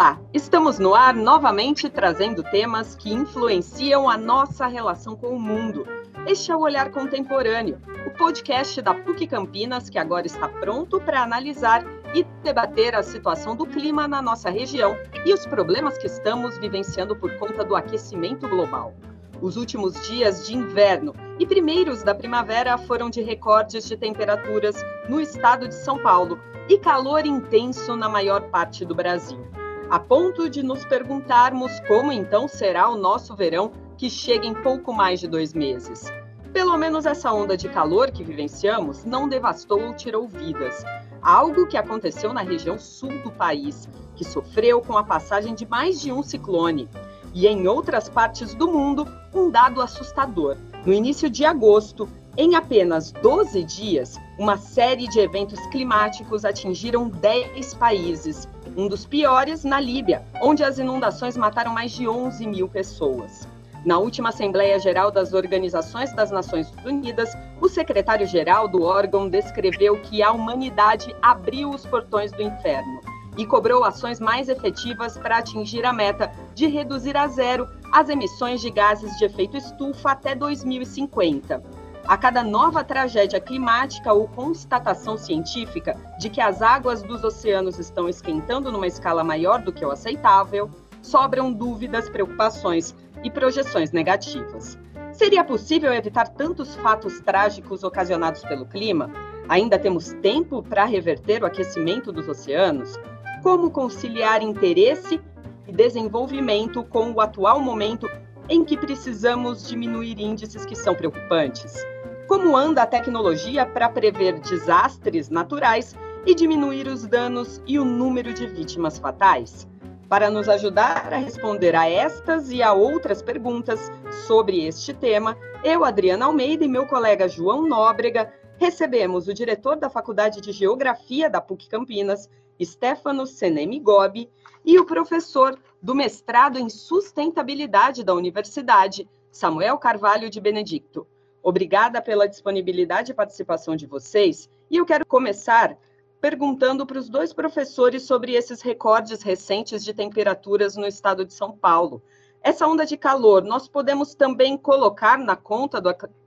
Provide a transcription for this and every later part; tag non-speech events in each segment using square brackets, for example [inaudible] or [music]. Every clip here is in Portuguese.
Olá, estamos no ar novamente trazendo temas que influenciam a nossa relação com o mundo. Este é o Olhar Contemporâneo, o podcast da PUC Campinas que agora está pronto para analisar e debater a situação do clima na nossa região e os problemas que estamos vivenciando por conta do aquecimento global. Os últimos dias de inverno e primeiros da primavera foram de recordes de temperaturas no estado de São Paulo e calor intenso na maior parte do Brasil a ponto de nos perguntarmos como então será o nosso verão que chega em pouco mais de dois meses. Pelo menos essa onda de calor que vivenciamos não devastou ou tirou vidas. Algo que aconteceu na região sul do país, que sofreu com a passagem de mais de um ciclone. E em outras partes do mundo, um dado assustador. No início de agosto, em apenas 12 dias, uma série de eventos climáticos atingiram 10 países, um dos piores na Líbia, onde as inundações mataram mais de 11 mil pessoas. Na última Assembleia Geral das Organizações das Nações Unidas, o secretário-geral do órgão descreveu que a humanidade abriu os portões do inferno e cobrou ações mais efetivas para atingir a meta de reduzir a zero as emissões de gases de efeito estufa até 2050. A cada nova tragédia climática ou constatação científica de que as águas dos oceanos estão esquentando numa escala maior do que o aceitável, sobram dúvidas, preocupações e projeções negativas. Seria possível evitar tantos fatos trágicos ocasionados pelo clima? Ainda temos tempo para reverter o aquecimento dos oceanos? Como conciliar interesse e desenvolvimento com o atual momento em que precisamos diminuir índices que são preocupantes? como anda a tecnologia para prever desastres naturais e diminuir os danos e o número de vítimas fatais? Para nos ajudar a responder a estas e a outras perguntas sobre este tema, eu, Adriana Almeida e meu colega João Nóbrega recebemos o diretor da Faculdade de Geografia da PUC Campinas, Stefano Senemi Gobi, e o professor do mestrado em sustentabilidade da universidade, Samuel Carvalho de Benedicto. Obrigada pela disponibilidade e participação de vocês. E eu quero começar perguntando para os dois professores sobre esses recordes recentes de temperaturas no estado de São Paulo. Essa onda de calor, nós podemos também colocar na conta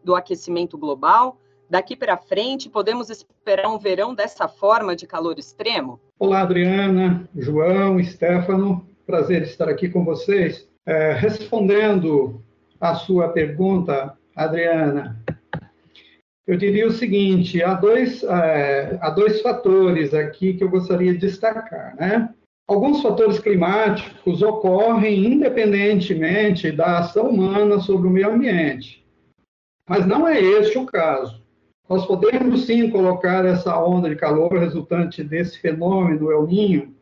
do, aquecimento global? Daqui para frente, podemos esperar um verão dessa forma de calor extremo? Olá, Adriana, João, Stefano, prazer estar aqui com vocês. É, respondendo à sua pergunta, Adriana, eu diria o seguinte: há dois, é, há dois fatores aqui que eu gostaria de destacar. Né? Alguns fatores climáticos ocorrem independentemente da ação humana sobre o meio ambiente, mas não é este o caso. Nós podemos sim colocar essa onda de calor resultante desse fenômeno El Ninho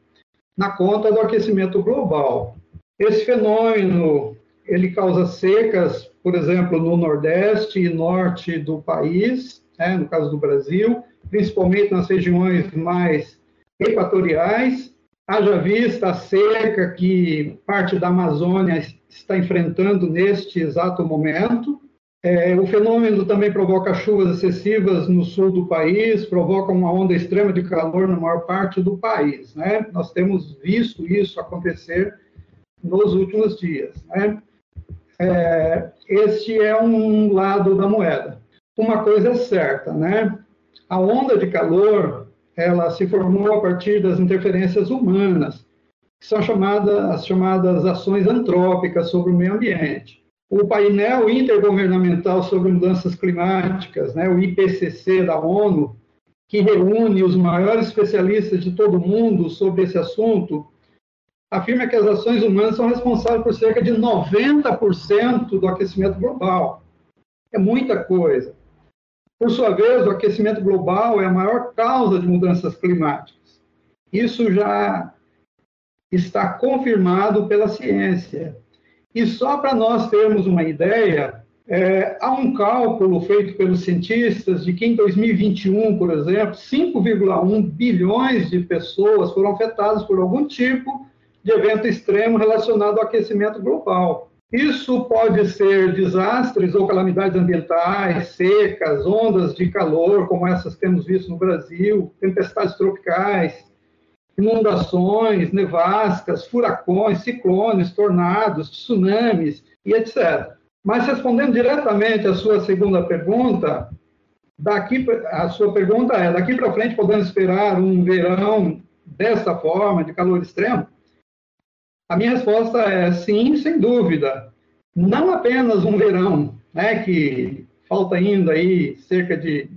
na conta do aquecimento global. Esse fenômeno ele causa secas por exemplo, no Nordeste e Norte do país, né, no caso do Brasil, principalmente nas regiões mais equatoriais. Haja vista a seca que parte da Amazônia está enfrentando neste exato momento. É, o fenômeno também provoca chuvas excessivas no sul do país, provoca uma onda extrema de calor na maior parte do país. Né? Nós temos visto isso acontecer nos últimos dias. Né? é, este é um lado da moeda. Uma coisa é certa, né? A onda de calor, ela se formou a partir das interferências humanas, que são chamadas as chamadas ações antrópicas sobre o meio ambiente. O painel intergovernamental sobre mudanças climáticas, né, o IPCC da ONU, que reúne os maiores especialistas de todo o mundo sobre esse assunto, afirma que as ações humanas são responsáveis por cerca de 90% do aquecimento global. É muita coisa. Por sua vez, o aquecimento global é a maior causa de mudanças climáticas. Isso já está confirmado pela ciência. E só para nós termos uma ideia, é, há um cálculo feito pelos cientistas de que em 2021, por exemplo, 5,1 bilhões de pessoas foram afetadas por algum tipo de evento extremo relacionado ao aquecimento global. Isso pode ser desastres ou calamidades ambientais, secas, ondas de calor, como essas que temos visto no Brasil, tempestades tropicais, inundações, nevascas, furacões, ciclones, tornados, tsunamis e etc. Mas respondendo diretamente à sua segunda pergunta, daqui a sua pergunta é: daqui para frente podemos esperar um verão dessa forma, de calor extremo? A minha resposta é sim, sem dúvida. Não apenas um verão, né, que falta ainda aí cerca de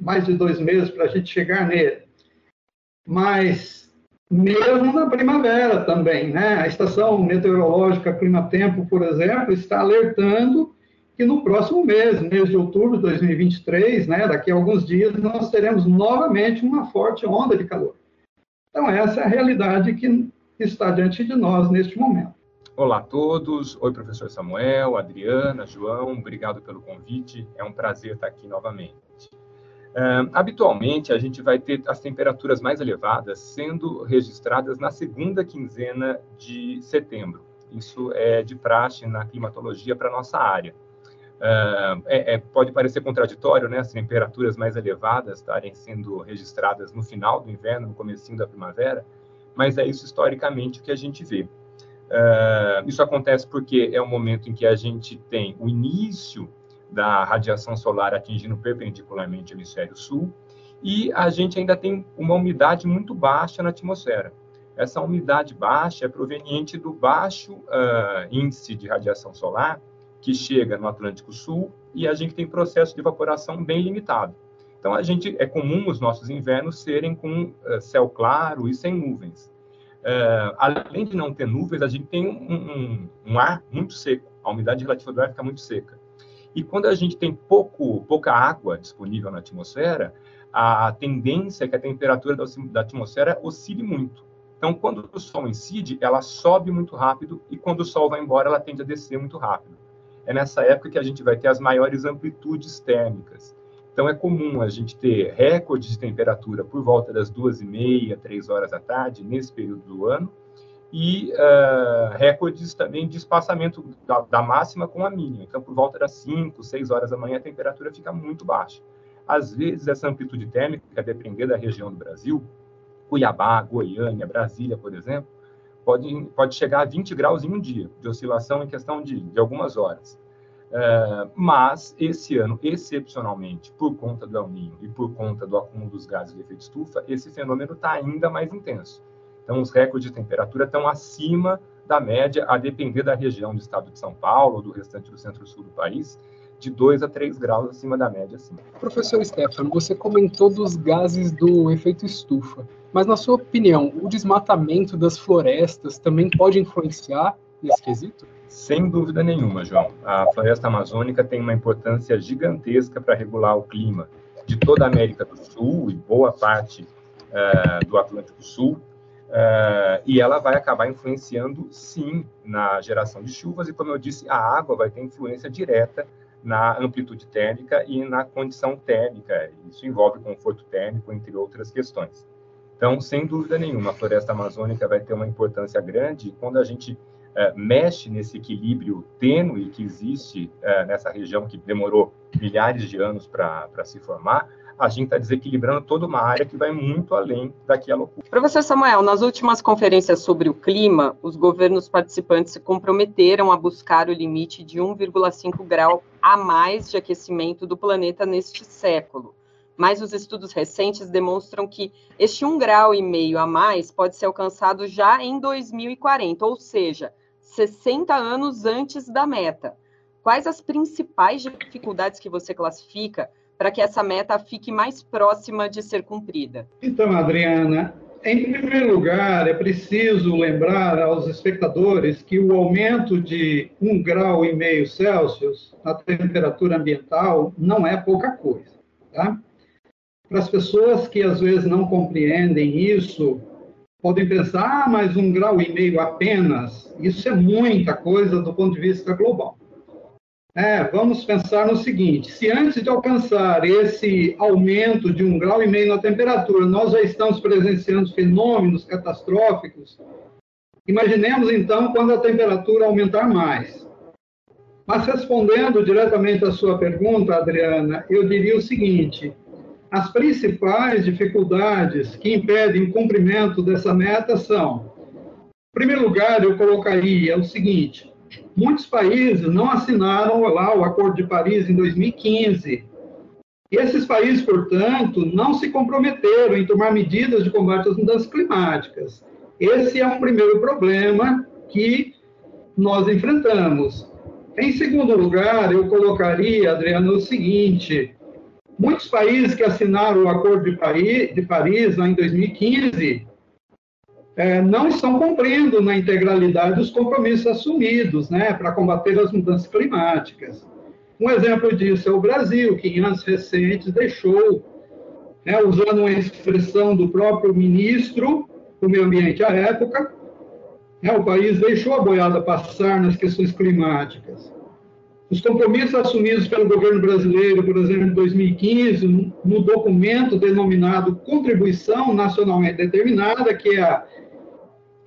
mais de dois meses para a gente chegar nele, mas mesmo na primavera também, né? A estação meteorológica Clima-Tempo, por exemplo, está alertando que no próximo mês, mês de outubro de 2023, né, daqui a alguns dias, nós teremos novamente uma forte onda de calor. Então, essa é a realidade que está diante de nós neste momento. Olá a todos. Oi, professor Samuel, Adriana, João, obrigado pelo convite. É um prazer estar aqui novamente. Habitualmente, a gente vai ter as temperaturas mais elevadas sendo registradas na segunda quinzena de setembro. Isso é de praxe na climatologia para nossa área. Uh, é, é, pode parecer contraditório, né, as temperaturas mais elevadas estarem sendo registradas no final do inverno, no começo da primavera, mas é isso historicamente que a gente vê. Uh, isso acontece porque é o momento em que a gente tem o início da radiação solar atingindo perpendicularmente o hemisfério sul, e a gente ainda tem uma umidade muito baixa na atmosfera. Essa umidade baixa é proveniente do baixo uh, índice de radiação solar que chega no Atlântico Sul e a gente tem processo de evaporação bem limitado. Então, a gente é comum os nossos invernos serem com uh, céu claro e sem nuvens. Uh, além de não ter nuvens, a gente tem um, um, um, ar muito seco. A umidade relativa do ar fica muito seca. E quando a gente tem pouco, pouca água disponível na atmosfera, a tendência é que a temperatura da atmosfera oscile muito. Então, quando o Sol incide, ela sobe muito rápido e quando o Sol vai embora, ela tende a descer muito rápido. É nessa época que a gente vai ter as maiores amplitudes térmicas. Então, é comum a gente ter recordes de temperatura por volta das duas e meia, três horas da tarde, nesse período do ano, e uh, recordes também de espaçamento da, da, máxima com a mínima. Então, por volta das 5, 6 horas da manhã, a temperatura fica muito baixa. Às vezes, essa amplitude térmica, depender da região do Brasil, Cuiabá, Goiânia, Brasília, por exemplo, pode, pode chegar a 20 graus em um dia, de oscilação em questão de, de algumas horas. Uh, mas, esse ano, excepcionalmente, por conta do El Niño e por conta do acúmulo dos gases de efeito estufa, esse fenômeno está ainda mais intenso. Então, os recordes de temperatura estão acima da média, a depender da região do estado de São Paulo ou do restante do centro-sul do país, de 2 a 3 graus acima da média. Sim. Professor Stefano, você comentou dos gases do efeito estufa, mas na sua opinião, o desmatamento das florestas também pode influenciar nesse quesito? Sem dúvida nenhuma, João. A floresta amazônica tem uma importância gigantesca para regular o clima de toda a América do Sul e boa parte uh, do Atlântico Sul, Uh, e ela vai acabar influenciando, sim, na geração de chuvas, e como eu disse, a água vai ter influência direta na amplitude térmica e na condição térmica. Isso envolve conforto térmico, entre outras questões. Então, sem dúvida nenhuma, a floresta amazônica vai ter uma importância grande quando a gente uh, mexe nesse equilíbrio tênue que existe uh, nessa região que demorou milhares de anos para se formar, a gente está desequilibrando toda uma área que vai muito além daquela loucura. Professor Samuel, nas últimas conferências sobre o clima, os governos participantes se comprometeram a buscar o limite de 1,5 grau a mais de aquecimento do planeta neste século. Mas os estudos recentes demonstram que este 1,5 grau e meio a mais pode ser alcançado já em 2040, ou seja, 60 anos antes da meta. Quais as principais dificuldades que você classifica para que essa meta fique mais próxima de ser cumprida? Então, Adriana, em primeiro lugar, é preciso lembrar aos espectadores que o aumento de um grau e meio Celsius na temperatura ambiental não é pouca coisa, tá? Para as pessoas que às vezes não compreendem isso, podem pensar, ah, mas um grau e meio apenas, isso é muita coisa do ponto de vista global. É, vamos pensar no seguinte: se antes de alcançar esse aumento de um grau e meio na temperatura, nós já estamos presenciando fenômenos catastróficos, imaginemos então quando a temperatura aumentar mais. Mas respondendo diretamente à sua pergunta, Adriana, eu diria o seguinte: as principais dificuldades que impedem o cumprimento dessa meta são, em primeiro lugar, eu colocaria o seguinte: muitos países não assinaram lá o Acordo de Paris em 2015. E esses países, portanto, não se comprometeram em tomar medidas de combate às mudanças climáticas. Esse é um primeiro problema que nós enfrentamos. Em segundo lugar, eu colocaria, Adriano, o seguinte: muitos países que assinaram o Acordo de Paris, de Paris lá em 2015 é, não estão cumprindo na integralidade os compromissos assumidos né, para combater as mudanças climáticas. Um exemplo disso é o Brasil, que em anos recentes deixou, né, usando uma expressão do próprio ministro do Meio Ambiente à época, né, o país deixou a boiada passar nas questões climáticas. Os compromissos assumidos pelo governo brasileiro, por exemplo, em 2015, no documento denominado Contribuição Nacionalmente Determinada, que é a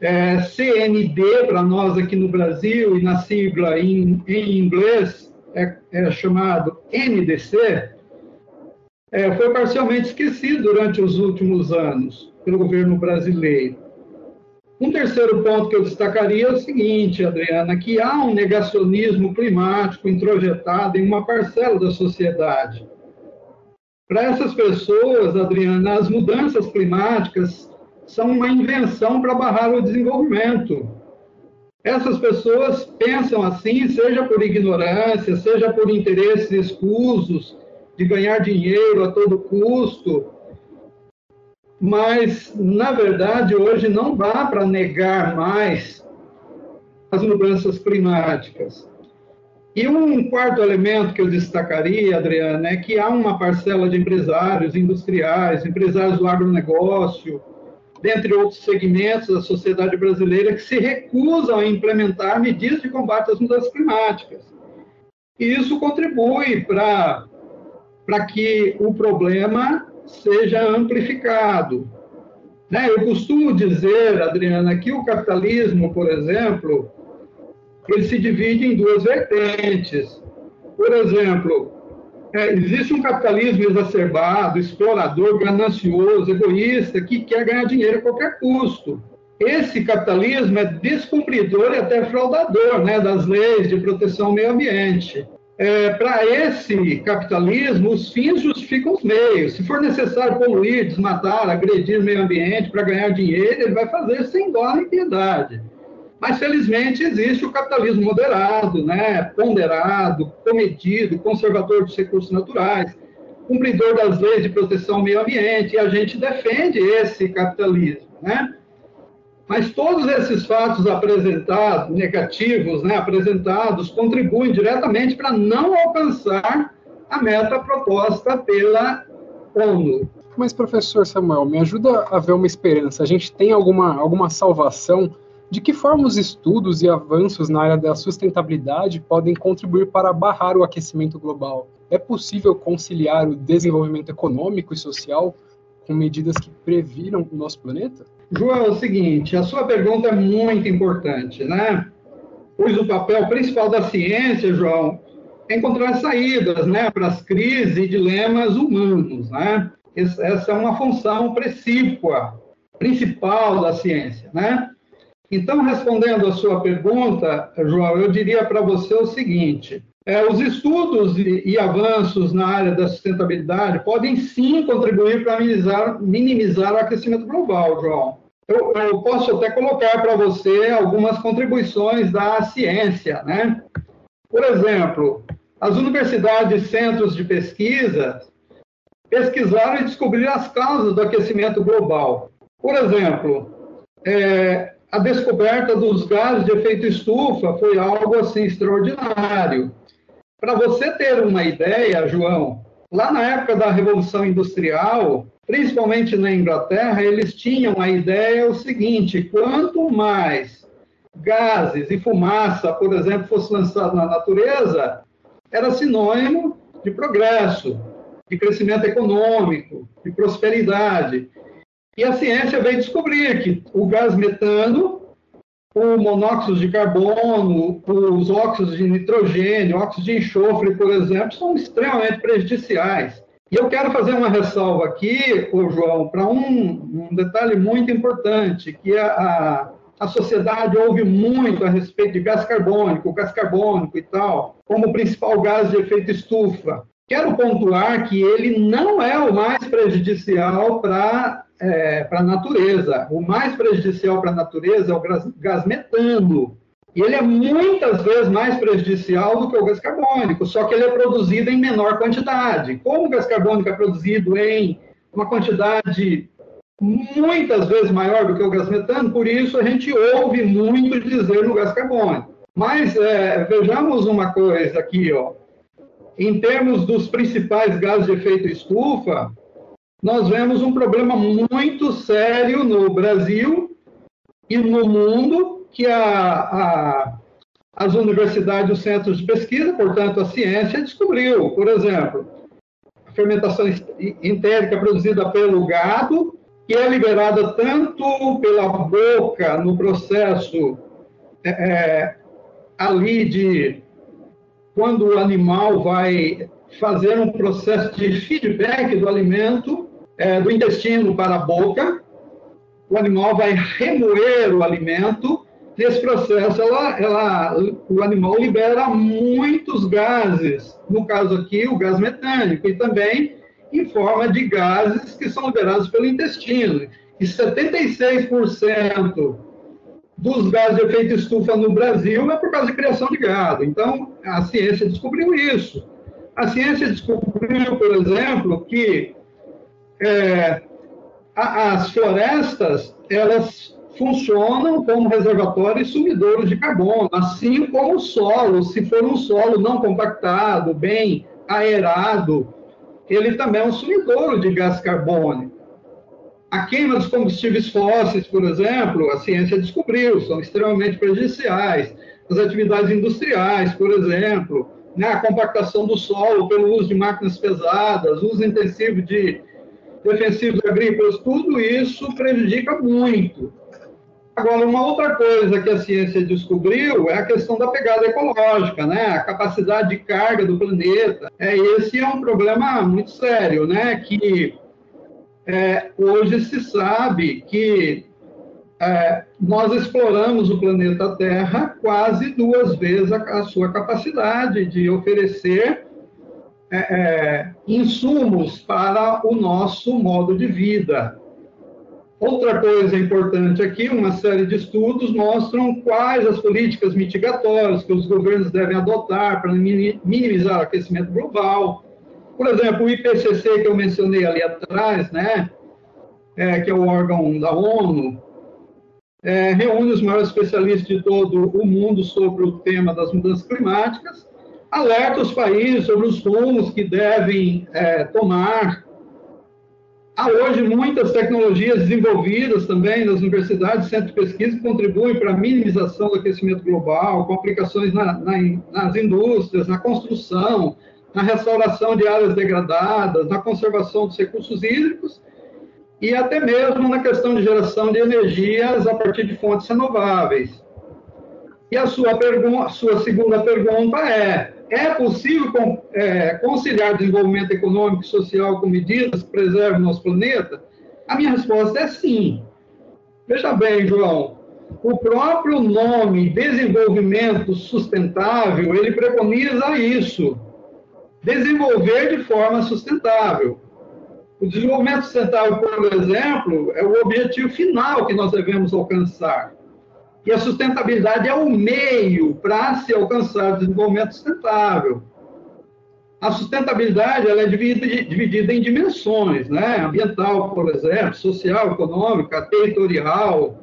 é, CND para nós aqui no Brasil, e na sigla em, em inglês é, é, chamado NDC, é, foi parcialmente esquecido durante os últimos anos pelo governo brasileiro. Um terceiro ponto que eu destacaria é o seguinte, Adriana, que há um negacionismo climático introjetado em uma parcela da sociedade. Para essas pessoas, Adriana, as mudanças climáticas são uma invenção para barrar o desenvolvimento. Essas pessoas pensam assim, seja por ignorância, seja por interesses escusos de ganhar dinheiro a todo custo, mas, na verdade, hoje não dá para negar mais as mudanças climáticas. E um quarto elemento que eu destacaria, Adriana, é que há uma parcela de empresários industriais, empresários do agronegócio, dentre outros segmentos da sociedade brasileira, que se recusam a implementar medidas de combate às mudanças climáticas. E isso contribui para que o problema seja amplificado. Né? Eu costumo dizer, Adriana, que o capitalismo, por exemplo, ele se divide em duas vertentes. Por exemplo, é, existe um capitalismo exacerbado, explorador, ganancioso, egoísta, que quer ganhar dinheiro a qualquer custo. Esse capitalismo é descumpridor e até fraudador né, das leis de proteção ao meio ambiente é, para esse capitalismo, os fins justificam os meios. Se for necessário poluir, desmatar, agredir o meio ambiente para ganhar dinheiro, ele vai fazer sem dó nem piedade. Mas, felizmente, existe o capitalismo moderado, né, ponderado, comedido, conservador dos recursos naturais, cumpridor das leis de proteção ao meio ambiente, e a gente defende esse capitalismo. Né? Mas todos esses fatos apresentados, negativos, né, apresentados, contribuem diretamente para não alcançar a meta proposta pela ONU. Mas, professor Samuel, me ajuda a ver uma esperança. A gente tem alguma, alguma salvação? De que forma os estudos e avanços na área da sustentabilidade podem contribuir para barrar o aquecimento global? É possível conciliar o desenvolvimento econômico e social com medidas que previram o nosso planeta? João, é o seguinte, a sua pergunta é muito importante, né? Pois o papel principal da ciência, João, é encontrar saídas, né, para as crises e dilemas humanos, né? Essa é uma função precípua, principal da ciência, né? Então, respondendo a sua pergunta, João, eu diria para você o seguinte: é, os estudos e, e, avanços na área da sustentabilidade podem sim contribuir para minimizar, minimizar o aquecimento global, João. Eu, eu posso até colocar para você algumas contribuições da ciência, né? Por exemplo, as universidades e centros de pesquisa pesquisaram e descobriram as causas do aquecimento global. Por exemplo, é, a descoberta dos gases de efeito estufa foi algo assim extraordinário. Para você ter uma ideia, João, lá na época da Revolução Industrial, principalmente na Inglaterra, eles tinham a ideia o seguinte: quanto mais gases e fumaça, por exemplo, fosse lançado na natureza, era sinônimo de progresso, de crescimento econômico, de prosperidade. E a ciência veio descobrir que o gás metano o monóxido de carbono, os óxidos de nitrogênio, óxidos de enxofre, por exemplo, são extremamente prejudiciais. E eu quero fazer uma ressalva aqui, ô João, para um, um, detalhe muito importante, que a, a, a, sociedade ouve muito a respeito de gás carbônico, gás carbônico e tal, como principal gás de efeito estufa. Quero pontuar que ele não é o mais prejudicial para é, a natureza. O mais prejudicial para a natureza é o gás, metano, e ele é muitas vezes mais prejudicial do que o gás carbônico, só que ele é produzido em menor quantidade. Como o gás carbônico é produzido em uma quantidade muitas vezes maior do que o gás metano, por isso a gente ouve muito dizer no gás carbônico. Mas é, vejamos uma coisa aqui, ó. Em termos dos principais gases de efeito estufa, nós vemos um problema muito sério no Brasil e no mundo que a, a, as universidades os centros de pesquisa, portanto, a ciência, descobriu. Por exemplo, a fermentação entérica produzida pelo gado, que é liberada tanto pela boca no processo é, é, ali de quando o animal vai fazer um processo de feedback do alimento é, do intestino para a boca, o animal vai remoer o alimento Nesse processo, ela, ela, o animal libera muitos gases, no caso aqui, o gás metânico, e também em forma de gases que são liberados pelo intestino. E 76% dos gases de efeito estufa no Brasil é por causa de criação de gado. Então, a ciência descobriu isso. A ciência descobriu, por exemplo, que é, as florestas, elas funcionam como reservatórios sumidouros de carbono, assim como o solo, se for um solo não compactado, bem aerado, ele também é um sumidouro de gás carbônico. A queima dos combustíveis fósseis, por exemplo, a ciência descobriu, são extremamente prejudiciais. As atividades industriais, por exemplo, né, a compactação do solo pelo uso de máquinas pesadas, uso intensivo de defensivos agrícolas, tudo isso prejudica muito. Agora, uma outra coisa que a ciência descobriu é a questão da pegada ecológica, né? A capacidade de carga do planeta. É, esse é um problema muito sério, né? Que é, hoje se sabe que é, nós exploramos o planeta Terra quase duas vezes a, a sua capacidade de oferecer é, é insumos para o nosso modo de vida. Outra coisa importante aqui, uma série de estudos mostram quais as políticas mitigatórias que os governos devem adotar para minimizar o aquecimento global. Por exemplo, o IPCC que eu mencionei ali atrás, né, é, que é o órgão da ONU, é, reúne os maiores especialistas de todo o mundo sobre o tema das mudanças climáticas, alerta os países sobre os rumos que devem é, tomar. Há hoje muitas tecnologias desenvolvidas também nas universidades centros de pesquisa que contribuem para a minimização do aquecimento global, com aplicações na, na, nas indústrias, na construção, na restauração de áreas degradadas, na conservação dos recursos hídricos e até mesmo na questão de geração de energias a partir de fontes renováveis. E a sua, pergunta, sua segunda pergunta é: é possível é, conciliar desenvolvimento econômico e social com medidas que preservam o nosso planeta? A minha resposta é sim. Veja bem, João, o próprio nome desenvolvimento sustentável, ele preconiza isso. Desenvolver de forma sustentável. O desenvolvimento sustentável, por exemplo, é o objetivo final que nós devemos alcançar. E a sustentabilidade é o meio para se alcançar o desenvolvimento sustentável. A sustentabilidade ela é dividida, dividida em dimensões, né? ambiental, por exemplo, social, econômica, territorial,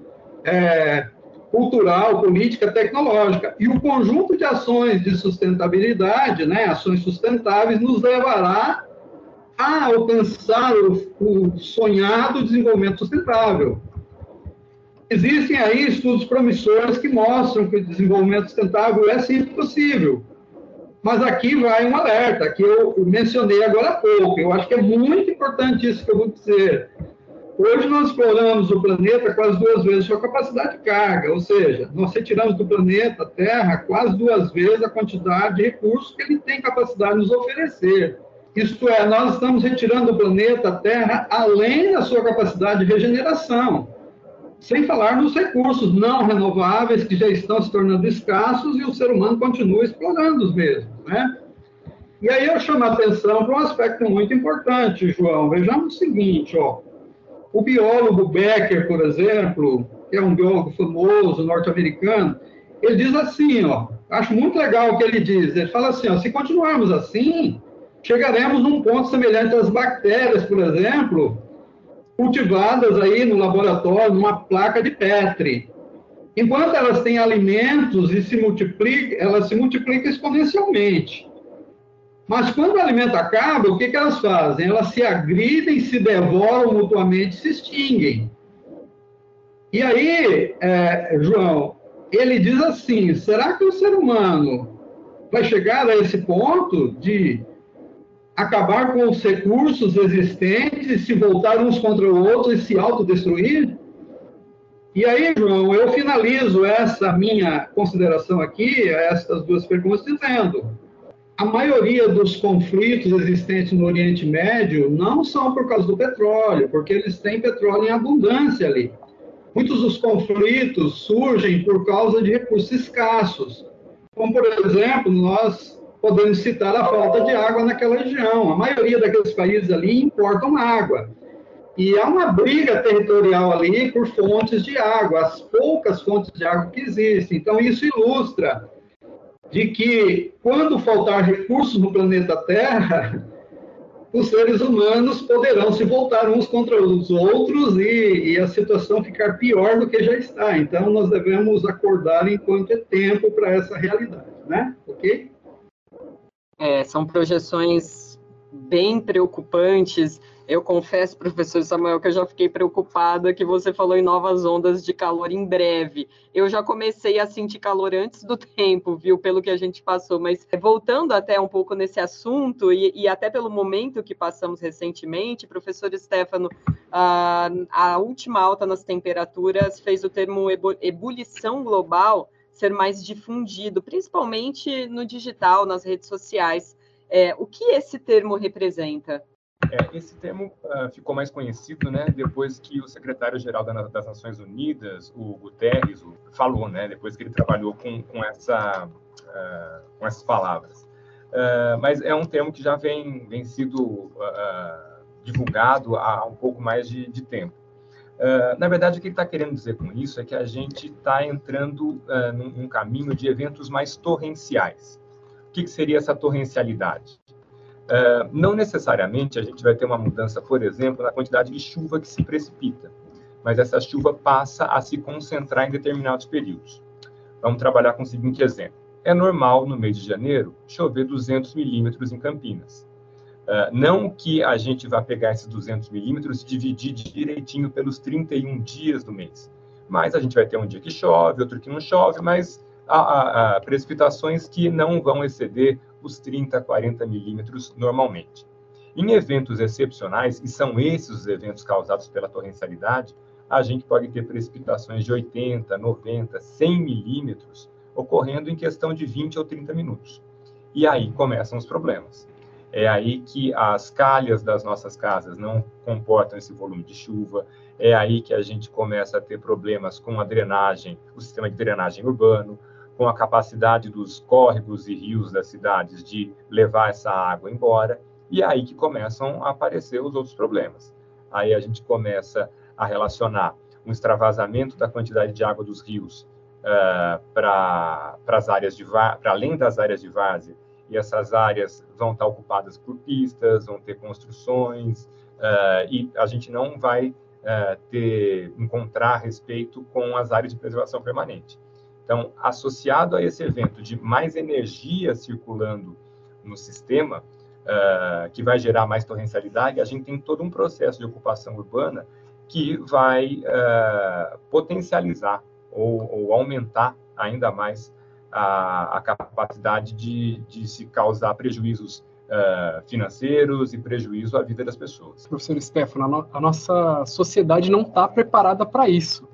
é, cultural, política, tecnológica. E o conjunto de ações de sustentabilidade, né, ações sustentáveis, nos levará a alcançar o, o sonhado desenvolvimento sustentável. Existem aí estudos promissores que mostram que o desenvolvimento sustentável é sim possível. Mas aqui vai um alerta, que eu mencionei agora há pouco. Eu acho que é muito importante isso que eu vou dizer. Hoje nós exploramos o planeta quase duas vezes sua capacidade de carga, ou seja, nós retiramos do planeta Terra quase duas vezes a quantidade de recursos que ele tem capacidade de nos oferecer. Isto é, nós estamos retirando o planeta Terra além da sua capacidade de regeneração. Sem falar nos recursos não renováveis que já estão se tornando escassos e o ser humano continua explorando os mesmos, né? E aí eu chamo a atenção para um aspecto muito importante, João. Vejamos o seguinte, ó. O biólogo Becker, por exemplo, que é um biólogo famoso norte-americano, ele diz assim, ó, acho muito legal o que ele diz. Ele fala assim, ó, se continuarmos assim, chegaremos num ponto semelhante às bactérias, por exemplo, cultivadas aí no laboratório, numa placa de Petri. Enquanto elas têm alimentos e se multiplicam, elas se multiplicam exponencialmente. Mas quando o alimento acaba, o que, que elas fazem? Elas se agridem, se devoram mutuamente, se extinguem. E aí, é, João, ele diz assim: será que o ser humano vai chegar a esse ponto de acabar com os recursos existentes, se voltar uns contra o outro e se autodestruir? E aí, João, eu finalizo essa minha consideração aqui, essas duas perguntas, dizendo: a maioria dos conflitos existentes no Oriente Médio não são por causa do petróleo, porque eles têm petróleo em abundância ali. Muitos dos conflitos surgem por causa de recursos escassos. Como, por exemplo, nós podemos citar a falta de água naquela região. A maioria daqueles países ali importam água. E há uma briga territorial ali por fontes de água, as poucas fontes de água que existem. Então, isso ilustra de que, quando faltar recursos no planeta Terra, os seres humanos poderão se voltar uns contra os outros e, e, a situação ficar pior do que já está. Então, nós devemos acordar enquanto é tempo para essa realidade, né? Ok? É, são projeções bem preocupantes. Eu confesso, professor Samuel, que eu já fiquei preocupada que você falou em novas ondas de calor em breve. Eu já comecei a sentir calor antes do [laughs] tempo, viu, pelo que a gente passou. Mas voltando até um pouco nesse assunto e, e até pelo momento que passamos recentemente, professor Stefano, a, a última alta nas temperaturas fez o termo ebulição global ser mais difundido, principalmente no digital, nas redes sociais. É, o que esse termo representa? É, esse termo uh, ficou mais conhecido, né, depois que o secretário-geral das Nações Unidas, o Guterres, o, falou, né, depois que ele trabalhou com, com, essa, uh, com essas palavras. Uh, mas é um termo que já vem, vem sido divulgado há um pouco mais de, de tempo. na verdade, o que ele está querendo dizer com isso é que a gente está entrando num, num, caminho de eventos mais torrenciais. O que, que seria essa torrencialidade? Uh, não necessariamente a gente vai ter uma mudança, por exemplo, na quantidade de chuva que se precipita, mas essa chuva passa a se concentrar em determinados períodos. Vamos trabalhar com o seguinte exemplo. É normal, no mês de janeiro, chover 200 milímetros em Campinas. Uh, não que a gente vá pegar esses 200 milímetros e dividir direitinho pelos 31 dias do mês. Mas a gente vai ter um dia que chove, outro que não chove, mas há, há, há precipitações que não vão exceder os 30 a 40 milímetros normalmente. Em eventos excepcionais, e são esses os eventos causados pela torrencialidade, a gente pode ter precipitações de 80, 90, 100 milímetros ocorrendo em questão de 20 ou 30 minutos. E aí começam os problemas. É aí que as calhas das nossas casas não comportam esse volume de chuva, é aí que a gente começa a ter problemas com a drenagem, o sistema de drenagem urbano, com a capacidade dos córregos e rios das cidades de levar essa água embora, e é aí que começam a aparecer os outros problemas. Aí a gente começa a relacionar um extravasamento da quantidade de água dos rios uh, para as áreas de para além das áreas de várzea, e essas áreas vão estar ocupadas por pistas, vão ter construções, uh, e a gente não vai uh, ter encontrar respeito com as áreas de preservação permanente. Então, associado a esse evento de mais energia circulando no sistema, uh, que vai gerar mais torrencialidade, a gente tem todo um processo de ocupação urbana que vai uh, potencializar ou, ou, aumentar ainda mais a, a capacidade de, de, se causar prejuízos uh, financeiros e prejuízo à vida das pessoas. Professor Stefano, a, no, a nossa sociedade não está preparada para isso.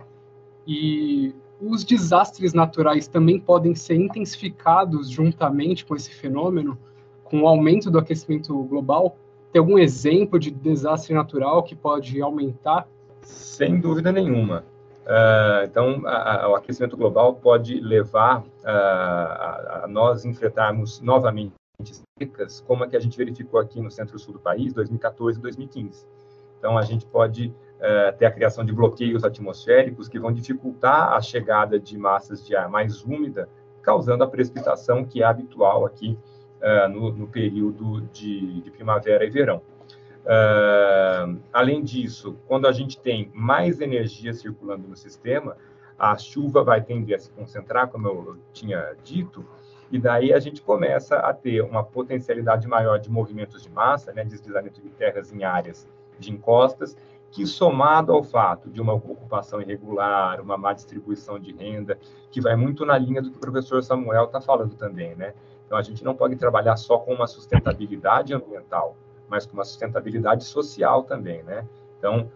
E os desastres naturais também podem ser intensificados juntamente com esse fenômeno, com o aumento do aquecimento global? Tem algum exemplo de desastre natural que pode aumentar? Sem dúvida nenhuma. Uh, então, a, a, o aquecimento global pode levar uh, a, a, nós enfrentarmos novamente secas, como a que a gente verificou aqui no centro-sul do país, 2014 e 2015. Então, a gente pode uh, ter a criação de bloqueios atmosféricos que vão dificultar a chegada de massas de ar mais úmida, causando a precipitação que é habitual aqui no, no, período de, de primavera e verão. Uh, além disso, quando a gente tem mais energia circulando no sistema, a chuva vai tender a se concentrar, como eu tinha dito, e daí a gente começa a ter uma potencialidade maior de movimentos de massa, né, deslizamento de terras em áreas de encostas, que somado ao fato de uma ocupação irregular, uma má distribuição de renda, que vai muito na linha do que o professor Samuel está falando também, né? Então a gente não pode trabalhar só com uma sustentabilidade ambiental, mas com uma sustentabilidade social também, né? Então,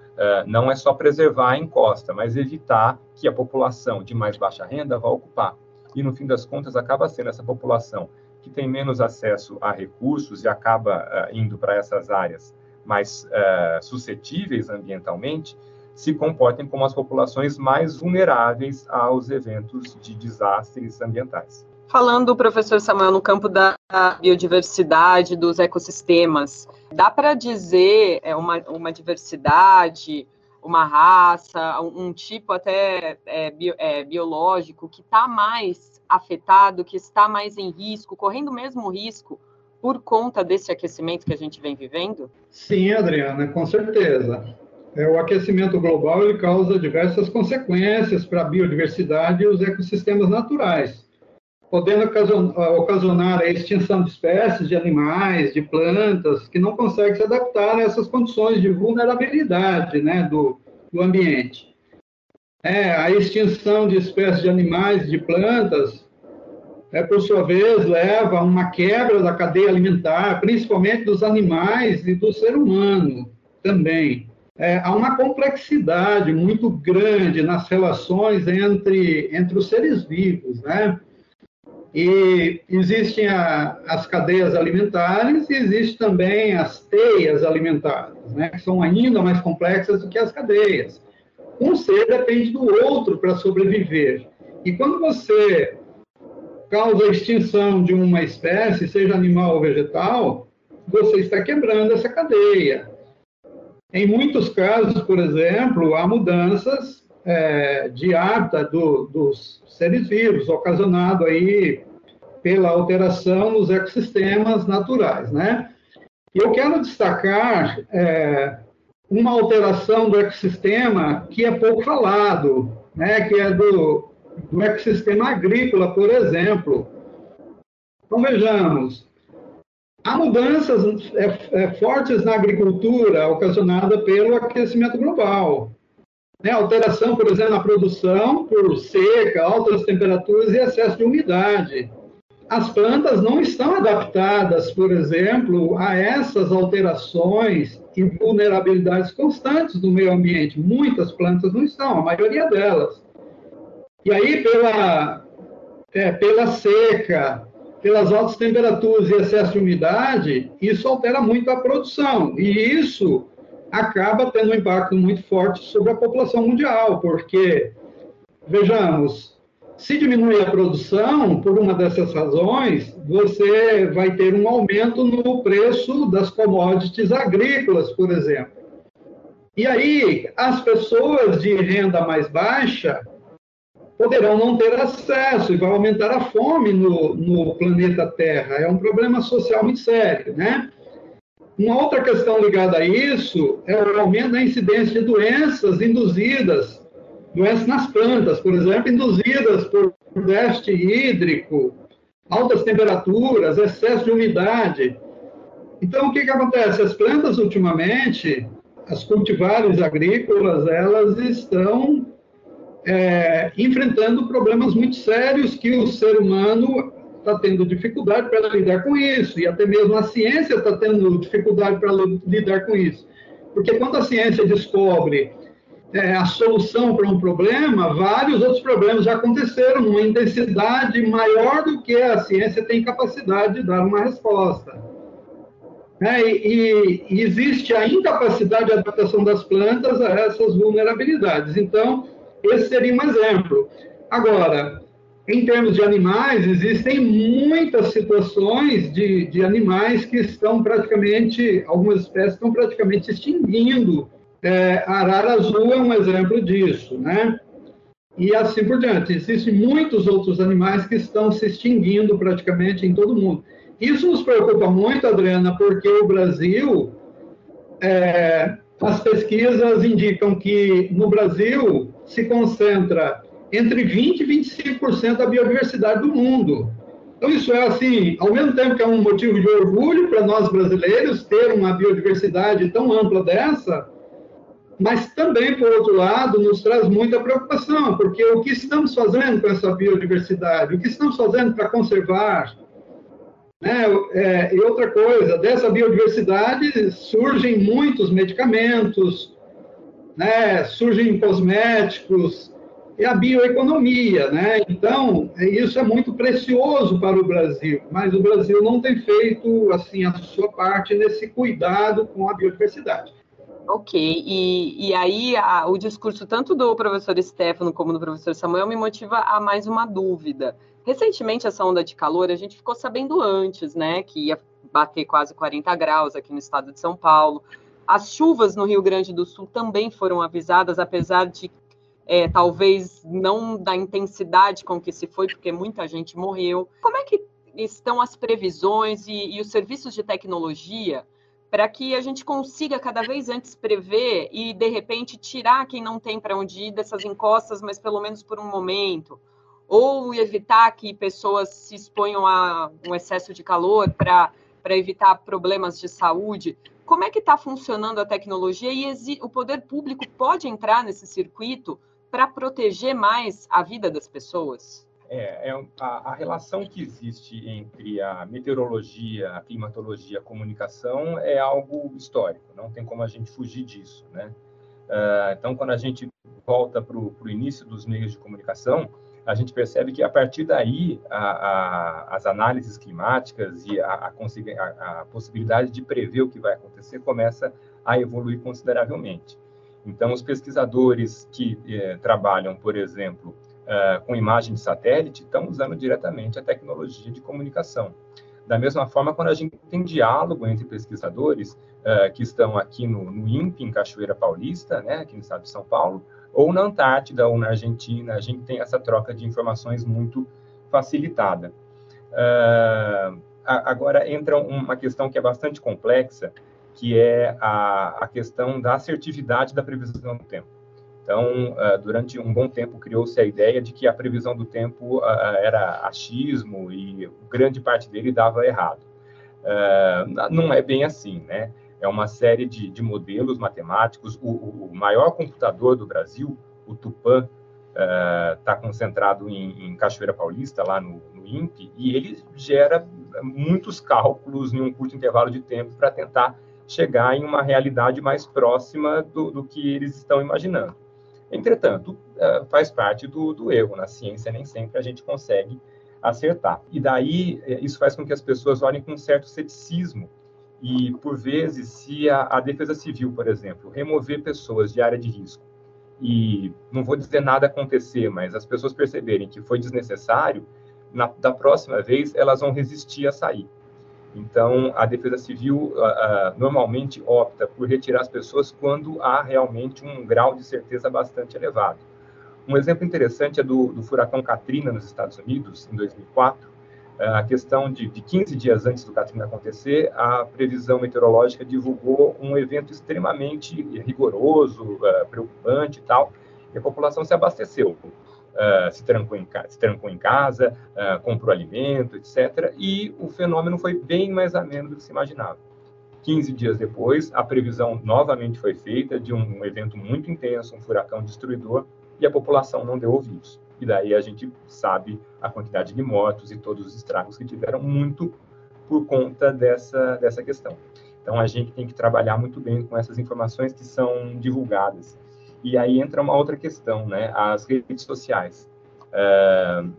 não é só preservar a encosta, mas evitar que a população de mais baixa renda vá ocupar. E, no fim das contas, acaba sendo essa população que tem menos acesso a recursos e acaba indo para essas áreas mais uh, suscetíveis ambientalmente, se comportem como as populações mais vulneráveis aos eventos de desastres ambientais. Falando, professor Samuel, no campo da biodiversidade, dos ecossistemas, dá para dizer é, uma, uma diversidade, uma raça, um, um tipo até é, bio, é, biológico que está mais afetado, que está mais em risco, correndo mesmo risco por conta desse aquecimento que a gente vem vivendo? Sim, Adriana, com certeza. É, o aquecimento global ele causa diversas consequências para a biodiversidade e os ecossistemas naturais podendo ocasionar a extinção de espécies de animais, de plantas, que não conseguem se adaptar a essas condições de vulnerabilidade né, do, do ambiente. É, a extinção de espécies de animais de plantas, é, por sua vez, leva a uma quebra da cadeia alimentar, principalmente dos animais e do ser humano também. É, há uma complexidade muito grande nas relações entre, entre os seres vivos, né? E existem a, as cadeias alimentares e existem também as teias alimentares, né, que são ainda mais complexas do que as cadeias. Um ser depende do outro para sobreviver. E quando você causa a extinção de uma espécie, seja animal ou vegetal, você está quebrando essa cadeia. Em muitos casos, por exemplo, há mudanças é, de hábitat do, dos seres vivos, ocasionado aí pela alteração nos ecossistemas naturais, né? Eu quero destacar é, uma alteração do ecossistema que é pouco falado, né? Que é do, do ecossistema agrícola, por exemplo. Então vejamos, há mudanças é, é, fortes na agricultura ocasionada pelo aquecimento global. Né? Alteração, por exemplo, na produção por seca, altas temperaturas e excesso de umidade as plantas não estão adaptadas, por exemplo, a essas alterações e vulnerabilidades constantes do meio ambiente. Muitas plantas não estão, a maioria delas. E aí, pela, é, pela seca, pelas altas temperaturas e excesso de umidade, isso altera muito a produção. E isso acaba tendo um impacto muito forte sobre a população mundial, porque, vejamos, se diminuir a produção, por uma dessas razões, você vai ter um aumento no preço das commodities agrícolas, por exemplo. E aí, as pessoas de renda mais baixa poderão não ter acesso e vai aumentar a fome no, no planeta Terra. É um problema social muito sério, né? Uma outra questão ligada a isso é o aumento da incidência de doenças induzidas doenças nas plantas, por exemplo, induzidas por déficit hídrico, altas temperaturas, excesso de umidade. Então, o que, que acontece? As plantas, ultimamente, as cultivares agrícolas, elas estão é, enfrentando problemas muito sérios que o ser humano está tendo dificuldade para lidar com isso, e até mesmo a ciência está tendo dificuldade para lidar com isso. Porque quando a ciência descobre é, a solução para um problema, vários outros problemas já aconteceram numa intensidade maior do que a ciência tem capacidade de dar uma resposta. É, e, e, existe a incapacidade de adaptação das plantas a essas vulnerabilidades. Então, esse seria um exemplo. Agora, em termos de animais, existem muitas situações de, de animais que estão praticamente, algumas espécies estão praticamente extinguindo é, a arara azul é um exemplo disso, né? E assim por diante. Existem muitos outros animais que estão se extinguindo praticamente em todo o mundo. Isso nos preocupa muito, Adriana, porque o Brasil, é, as pesquisas indicam que no Brasil se concentra entre 20% e 25% da biodiversidade do mundo. Então, isso é assim, ao mesmo tempo que é um motivo de orgulho para nós brasileiros ter uma biodiversidade tão ampla dessa, mas também, por outro lado, nos traz muita preocupação, porque o que estamos fazendo com essa biodiversidade, o que estamos fazendo para conservar, né? É, e outra coisa, dessa biodiversidade surgem muitos medicamentos, né? surgem cosméticos, e a bioeconomia, né? Então, isso é muito precioso para o Brasil, mas o Brasil não tem feito assim a sua parte nesse cuidado com a biodiversidade. Ok, e, e aí a, o discurso tanto do professor Stefano como do professor Samuel me motiva a mais uma dúvida. Recentemente, essa onda de calor, a gente ficou sabendo antes, né, que ia bater quase 40 graus aqui no estado de São Paulo. As chuvas no Rio Grande do Sul também foram avisadas, apesar de é, talvez não da intensidade com que se foi, porque muita gente morreu. Como é que estão as previsões e, e os serviços de tecnologia para que a gente consiga cada vez antes prever e, de repente, tirar quem não tem para onde ir dessas encostas, mas pelo menos por um momento, ou evitar que pessoas se exponham a um excesso de calor para evitar problemas de saúde. Como é que está funcionando a tecnologia e o poder público pode entrar nesse circuito para proteger mais a vida das pessoas? É, é a, a, relação que existe entre a meteorologia, a climatologia, a comunicação é algo histórico, não tem como a gente fugir disso, né? Uh, então, quando a gente volta para o início dos meios de comunicação, a gente percebe que a partir daí a, a, as análises climáticas e a, a, possibilidade de prever o que vai acontecer começa a evoluir consideravelmente. Então, os pesquisadores que eh, trabalham, por exemplo, uh, com imagem de satélite estão usando diretamente a tecnologia de comunicação. Da mesma forma, quando a gente tem diálogo entre pesquisadores uh, que estão aqui no, no INPE, em Cachoeira Paulista, né, aqui no estado de São Paulo, ou na Antártida, ou na Argentina, a gente tem essa troca de informações muito facilitada. Uh, agora entra uma questão que é bastante complexa, que é a, a questão da assertividade da previsão do tempo. Então, uh, durante um bom tempo, criou-se a ideia de que a previsão do tempo uh, era achismo e grande parte dele dava errado. Não é bem assim, né? É uma série de, de modelos matemáticos. O, o, maior computador do Brasil, o Tupan, está concentrado em, em, Cachoeira Paulista, lá no, no INPE, e ele gera muitos cálculos em um curto intervalo de tempo para tentar chegar em uma realidade mais próxima do, do que eles estão imaginando. Entretanto, é, faz parte do, do erro. Na ciência, nem sempre a gente consegue acertar. E daí, isso faz com que as pessoas olhem com um certo ceticismo. E, por vezes, se a, a defesa civil, por exemplo, remover pessoas de área de risco, e não vou dizer nada acontecer, mas as pessoas perceberem que foi desnecessário, na, da próxima vez elas vão resistir a sair. Então, a Defesa Civil uh, uh, normalmente opta por retirar as pessoas quando há realmente um grau de certeza bastante elevado. Um exemplo interessante é do, do furacão Katrina nos Estados Unidos, em 2004. Ah, a questão de, de 15 dias antes do Katrina acontecer, a previsão meteorológica divulgou um evento extremamente rigoroso, preocupante e tal, e a população se abasteceu uh, se, trancou em, se trancou em casa, uh, comprou alimento, etc. E o fenômeno foi bem mais ameno do que se imaginava. 15 dias depois, a previsão novamente foi feita de um evento muito intenso, um furacão destruidor, e a população não deu ouvidos. E daí a gente sabe a quantidade de mortos e todos os estragos que tiveram, muito por conta dessa, dessa questão. Então a gente tem que trabalhar muito bem com essas informações que são divulgadas. E aí entra uma outra questão, né? As redes sociais. Uh,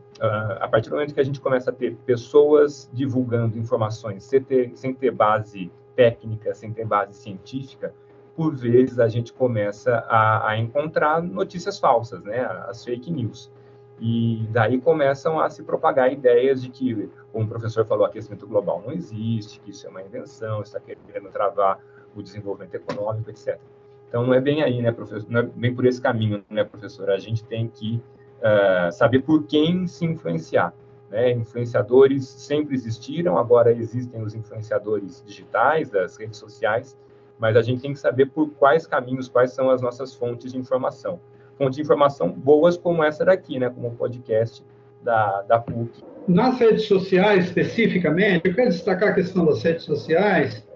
a partir do momento que a gente começa a ter pessoas divulgando informações sem ter, sem ter base técnica, sem ter base científica, por vezes a gente começa a, a encontrar notícias falsas, né? As fake news. E daí começam a se propagar ideias de que, como o professor falou, aquecimento global não existe, que isso é uma invenção, está querendo travar o desenvolvimento econômico, etc. Então, não é bem aí, né, professor? Não é bem por esse caminho, né, professor? A gente tem que uh, saber por quem se influenciar. Né? Influenciadores sempre existiram, agora existem os influenciadores digitais, das redes sociais, mas a gente tem que saber por quais caminhos, quais são as nossas fontes de informação fontes de informação boas como essa daqui, né, como o podcast da, da PUC. Nas redes sociais, especificamente, eu quero destacar a questão das redes sociais.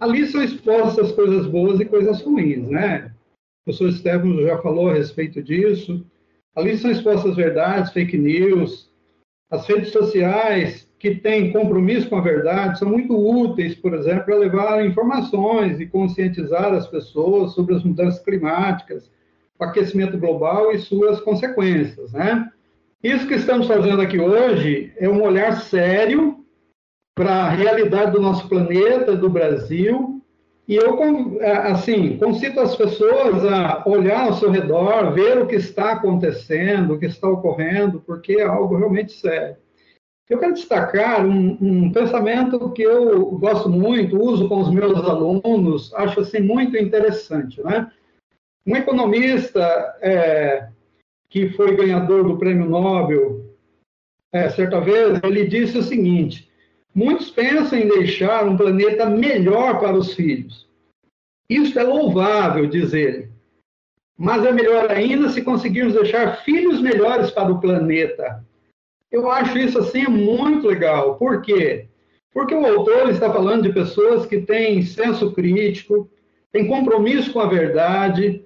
Ali são expostas coisas boas e coisas ruins, né? O professor Estevam já falou a respeito disso. Ali são expostas verdades, fake news. As redes sociais que têm compromisso com a verdade são muito úteis, por exemplo, para levar informações e conscientizar as pessoas sobre as mudanças climáticas, o aquecimento global e suas consequências, né? Isso que estamos fazendo aqui hoje é um olhar sério para a realidade do nosso planeta, do Brasil, e eu, assim, concito as pessoas a olhar ao seu redor, ver o que está acontecendo, o que está ocorrendo, porque é algo realmente sério. Eu quero destacar um, um pensamento que eu gosto muito, uso com os meus alunos, acho assim muito interessante, né? Um economista é, que foi ganhador do prêmio Nobel, é, certa vez, ele disse o seguinte: muitos pensam em deixar um planeta melhor para os filhos. Isso é louvável, diz ele. Mas é melhor ainda se conseguirmos deixar filhos melhores para o planeta. Eu acho isso assim muito legal. Por quê? Porque o autor está falando de pessoas que têm senso crítico, têm compromisso com a verdade,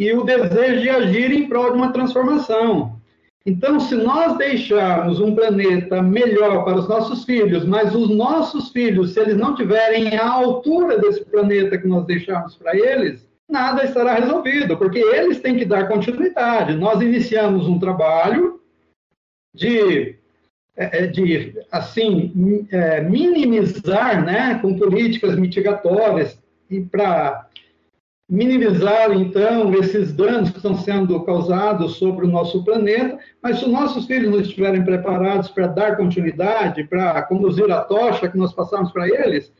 e o desejo de agir em prol de uma transformação. Então, se nós deixarmos um planeta melhor para os nossos filhos, mas os nossos filhos, se eles não tiverem a altura desse planeta que nós deixamos para eles, nada estará resolvido, porque eles têm que dar continuidade. Nós iniciamos um trabalho de, é, é, de assim, é, minimizar, né, com políticas mitigatórias e para minimizar, então, esses danos que estão sendo causados sobre o nosso planeta, mas se os nossos filhos não estiverem preparados para dar continuidade, para conduzir a tocha que nós passamos para eles,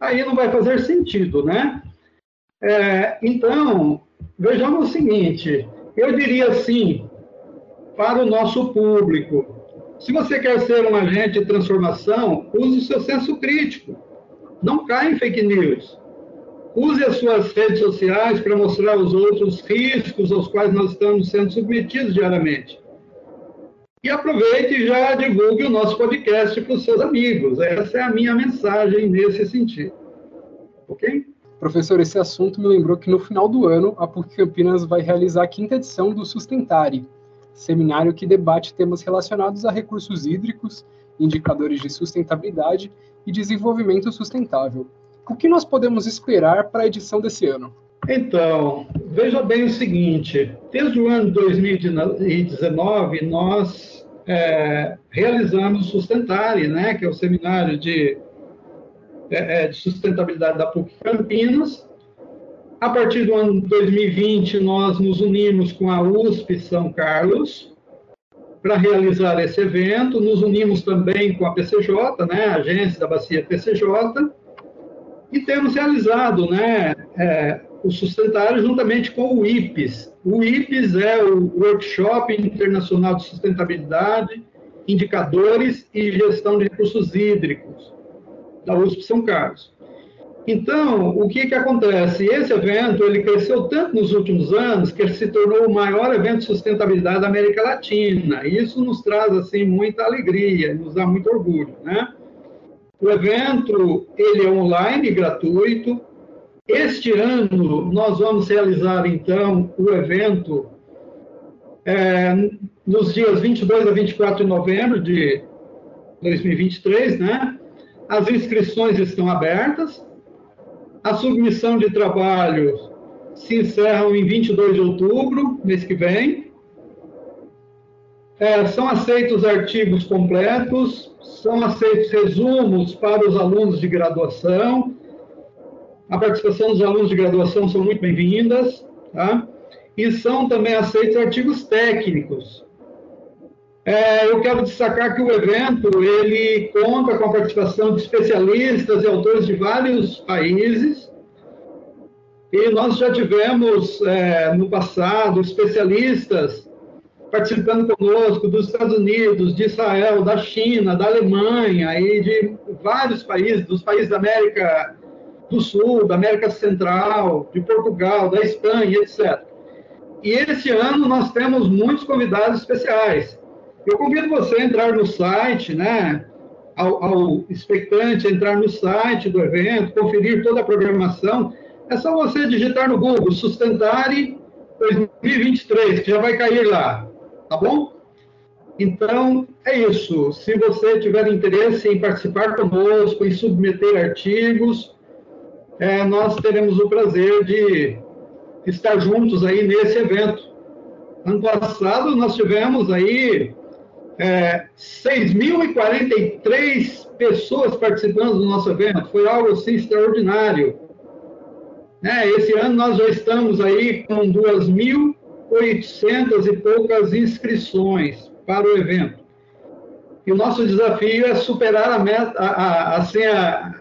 aí não vai fazer sentido, né? É, então, vejamos o seguinte, eu diria assim, para o nosso público, se você quer ser um agente de transformação, use o seu senso crítico, não caia em fake news, Use as suas redes sociais para mostrar aos outros riscos aos quais nós estamos sendo submetidos diariamente. E aproveite e já divulgue o nosso podcast para os seus amigos. Essa é a minha mensagem nesse sentido. Ok? Professor, esse assunto me lembrou que no final do ano a PUC Campinas vai realizar a quinta edição do Sustentare, seminário que debate temas relacionados a recursos hídricos, indicadores de sustentabilidade e desenvolvimento sustentável. O que nós podemos esperar para a edição desse ano? Então, veja bem o seguinte: desde o ano 2019, nós é, realizamos o Sustentare, né, que é o seminário de, é, é de sustentabilidade da PUC Campinas. A partir do ano 2020, nós nos unimos com a USP São Carlos para realizar esse evento. Nos unimos também com a PCJ, né, a agência da Bacia PCJ e temos realizado né, é, o Sustentário juntamente com o IPES. O IPES é o Workshop Internacional de Sustentabilidade, Indicadores e Gestão de Recursos Hídricos, da USP São Carlos. Então, o que, que acontece? Esse evento ele cresceu tanto nos últimos anos que ele se tornou o maior evento de sustentabilidade da América Latina. Isso nos traz assim muita alegria, nos dá muito orgulho, né? O evento ele é online, gratuito. Este ano nós vamos realizar então o evento é, nos dias 22 a 24 de novembro de 2023, né? As inscrições estão abertas. A submissão de trabalhos se encerram em 22 de outubro, mês que vem. É, são aceitos artigos completos, são aceitos resumos para os alunos de graduação. A participação dos alunos de graduação são muito bem-vindas, tá? E são também aceitos artigos técnicos. É, eu quero destacar que o evento ele conta com a participação de especialistas e autores de vários países. E nós já tivemos é, no passado especialistas participando conosco dos Estados Unidos, de Israel, da China, da Alemanha e de vários países, dos países da América do Sul, da América Central, de Portugal, da Espanha, etc. E esse ano nós temos muitos convidados especiais. Eu convido você a entrar no site, né? Ao, ao expectante entrar no site do evento, conferir toda a programação. É só você digitar no Google Sustentare 2023, que já vai cair lá, tá bom? Então, é isso. Se você tiver interesse em participar conosco, em submeter artigos, é, nós teremos o prazer de estar juntos aí nesse evento. Ano passado, nós tivemos aí é, 6.043 pessoas participando do nosso evento, foi algo assim extraordinário. É, esse ano nós já estamos aí com 2.800 e poucas inscrições para o evento. E o nosso desafio é superar a meta, a, a, assim, a,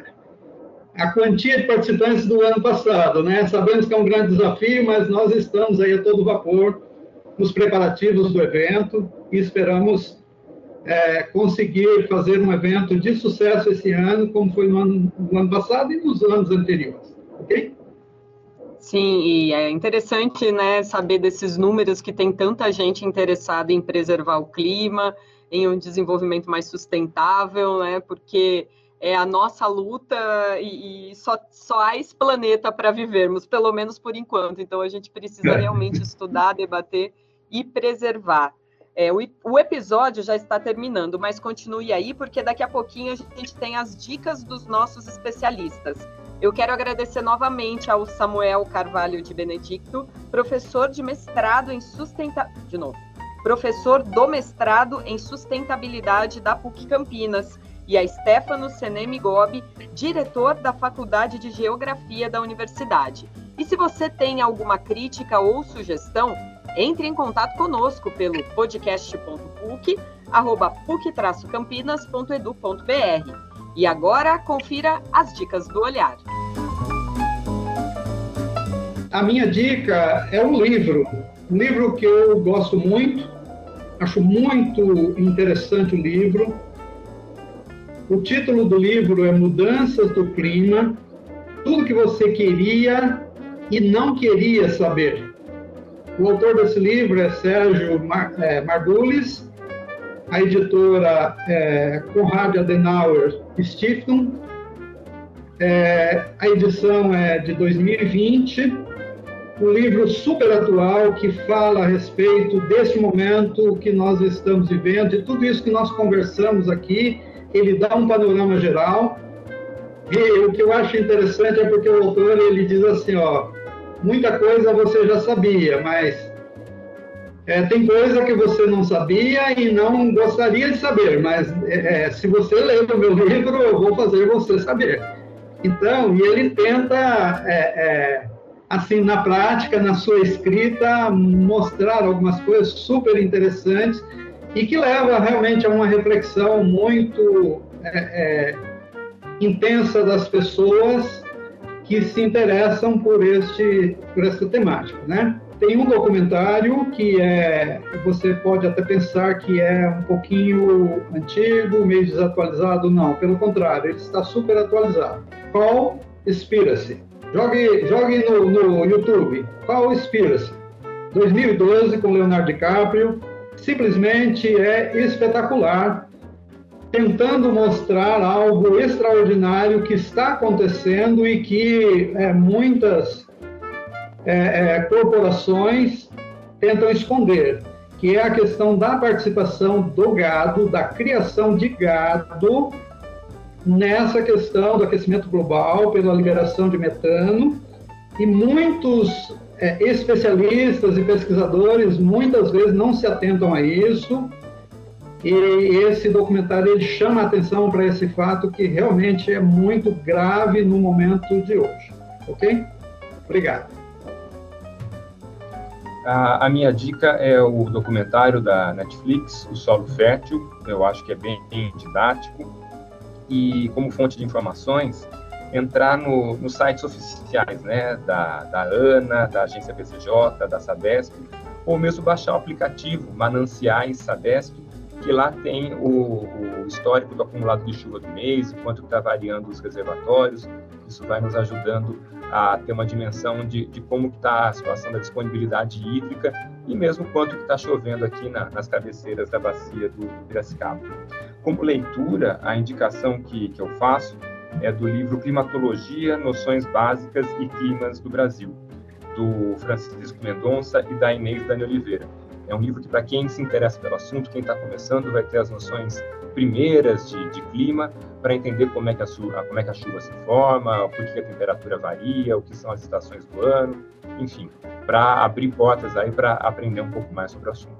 a quantia de participantes do ano passado, né? Sabemos que é um grande desafio, mas nós estamos aí a todo vapor nos preparativos do evento e esperamos é, conseguir fazer um evento de sucesso esse ano, como foi no ano, no ano passado e nos anos anteriores, ok? Sim, e é interessante né, saber desses números que tem tanta gente interessada em preservar o clima, em um desenvolvimento mais sustentável, né, porque é a nossa luta e, e só, só há esse planeta para vivermos, pelo menos por enquanto. Então a gente precisa é. realmente estudar, debater e preservar. É, o, o, episódio já está terminando, mas continue aí, porque daqui a pouquinho a gente tem as dicas dos nossos especialistas. Eu quero agradecer novamente ao Samuel Carvalho de Benedicto, professor de mestrado em. De novo, professor do mestrado em sustentabilidade da PUC Campinas, e a Stefano Senemi Gobi, diretor da Faculdade de Geografia da Universidade. E se você tem alguma crítica ou sugestão, entre em contato conosco pelo podcast.puc, arroba puc-campinas.edu.br. E agora, confira as dicas do olhar. A minha dica é um livro, um livro que eu gosto muito, acho muito interessante o livro. O título do livro é Mudanças do Clima, tudo que você queria e não queria saber. O autor desse livro é Sérgio Mar, é, Margulis, a editora é, Conrad Adenauer Stiftung. É, a edição é de 2020. Um livro super atual que fala a respeito desse momento que nós estamos vivendo, de tudo isso que nós conversamos aqui. Ele dá um panorama geral. E o que eu acho interessante é porque o autor ele diz assim, ó, muita coisa você já sabia, mas é, tem coisa que você não sabia e não gostaria de saber, mas é, é, se você ler o meu [laughs] livro, eu vou fazer você saber. Então, e ele tenta, é, é, assim, na prática, na sua escrita, mostrar algumas coisas super interessantes e que leva realmente a uma reflexão muito é, intensa das pessoas que se interessam por este por essa temática, né? Tem um documentário que é você pode até pensar que é um pouquinho antigo, meio desatualizado, não, pelo contrário, ele está super atualizado. Call Spiracy. Jogue, jogue no, no YouTube. Spiracy. 2012 com Leonardo DiCaprio. Simplesmente é espetacular tentando mostrar algo extraordinário que está acontecendo e que é, muitas é, é, corporações tentam esconder, que é a questão da participação do gado, da criação de gado nessa questão do aquecimento global pela liberação de metano e muitos é, especialistas e pesquisadores muitas vezes não se atentam a isso. E esse documentário ele chama a atenção para esse fato que realmente é muito grave no momento de hoje. Ok? Obrigado. A, a, minha dica é o documentário da Netflix, O Solo Fértil. Eu acho que é bem, bem didático. E como fonte de informações, entrar no, nos sites oficiais, né, da, da ANA, da agência BCJ, da Sabesp, ou mesmo baixar o aplicativo Mananciais Sabesp, que lá tem o, o histórico do acumulado de chuva do mês, quanto está variando os reservatórios. Isso vai nos ajudando a ter uma dimensão de, de como está a situação da disponibilidade hídrica e mesmo quanto está chovendo aqui na, nas cabeceiras da bacia do Piracicaba. Como leitura, a indicação que, que eu faço é do livro Climatologia, Noções Básicas e Climas do Brasil, do Francisco Mendonça e da Inês Dani Oliveira. É um livro que, para quem se interessa pelo assunto, quem está começando, vai ter as noções primeiras de, de clima, para entender como é, que a, como é que a chuva se forma, por que a temperatura varia, o que são as estações do ano, enfim, para abrir portas aí para aprender um pouco mais sobre o assunto.